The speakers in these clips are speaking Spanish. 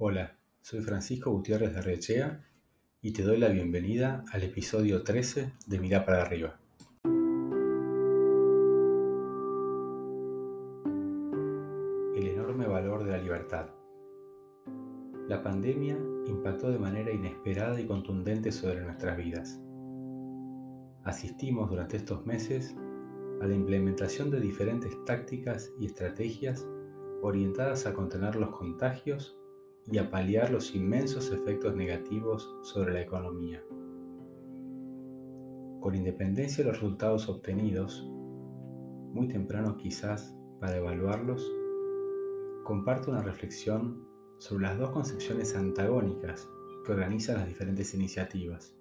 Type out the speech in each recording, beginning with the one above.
Hola, soy Francisco Gutiérrez de Rechea y te doy la bienvenida al episodio 13 de Mirá para arriba. El enorme valor de la libertad. La pandemia impactó de manera inesperada y contundente sobre nuestras vidas. Asistimos durante estos meses a la implementación de diferentes tácticas y estrategias orientadas a contener los contagios y a paliar los inmensos efectos negativos sobre la economía. Con independencia de los resultados obtenidos, muy temprano quizás para evaluarlos, comparto una reflexión sobre las dos concepciones antagónicas que organizan las diferentes iniciativas.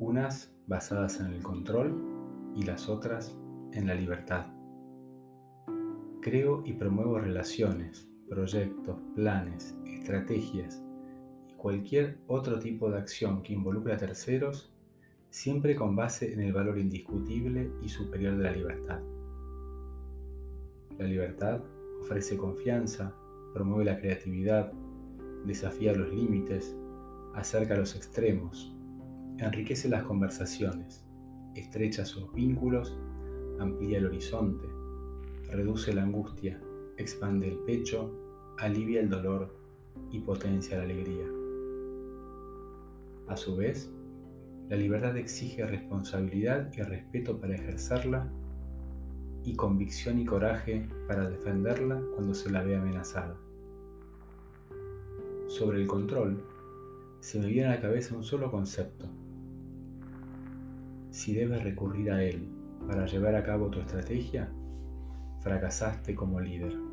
Unas basadas en el control y las otras en la libertad. Creo y promuevo relaciones, proyectos, planes, estrategias y cualquier otro tipo de acción que involucre a terceros, siempre con base en el valor indiscutible y superior de la libertad. La libertad ofrece confianza, promueve la creatividad, desafía los límites, acerca los extremos, enriquece las conversaciones, estrecha sus vínculos, amplía el horizonte, reduce la angustia, expande el pecho, alivia el dolor y potencia la alegría. A su vez, la libertad exige responsabilidad y respeto para ejercerla y convicción y coraje para defenderla cuando se la ve amenazada. Sobre el control, se me viene a la cabeza un solo concepto. Si debes recurrir a él para llevar a cabo tu estrategia, fracasaste como líder.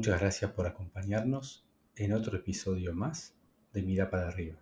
Muchas gracias por acompañarnos en otro episodio más de Mira para arriba.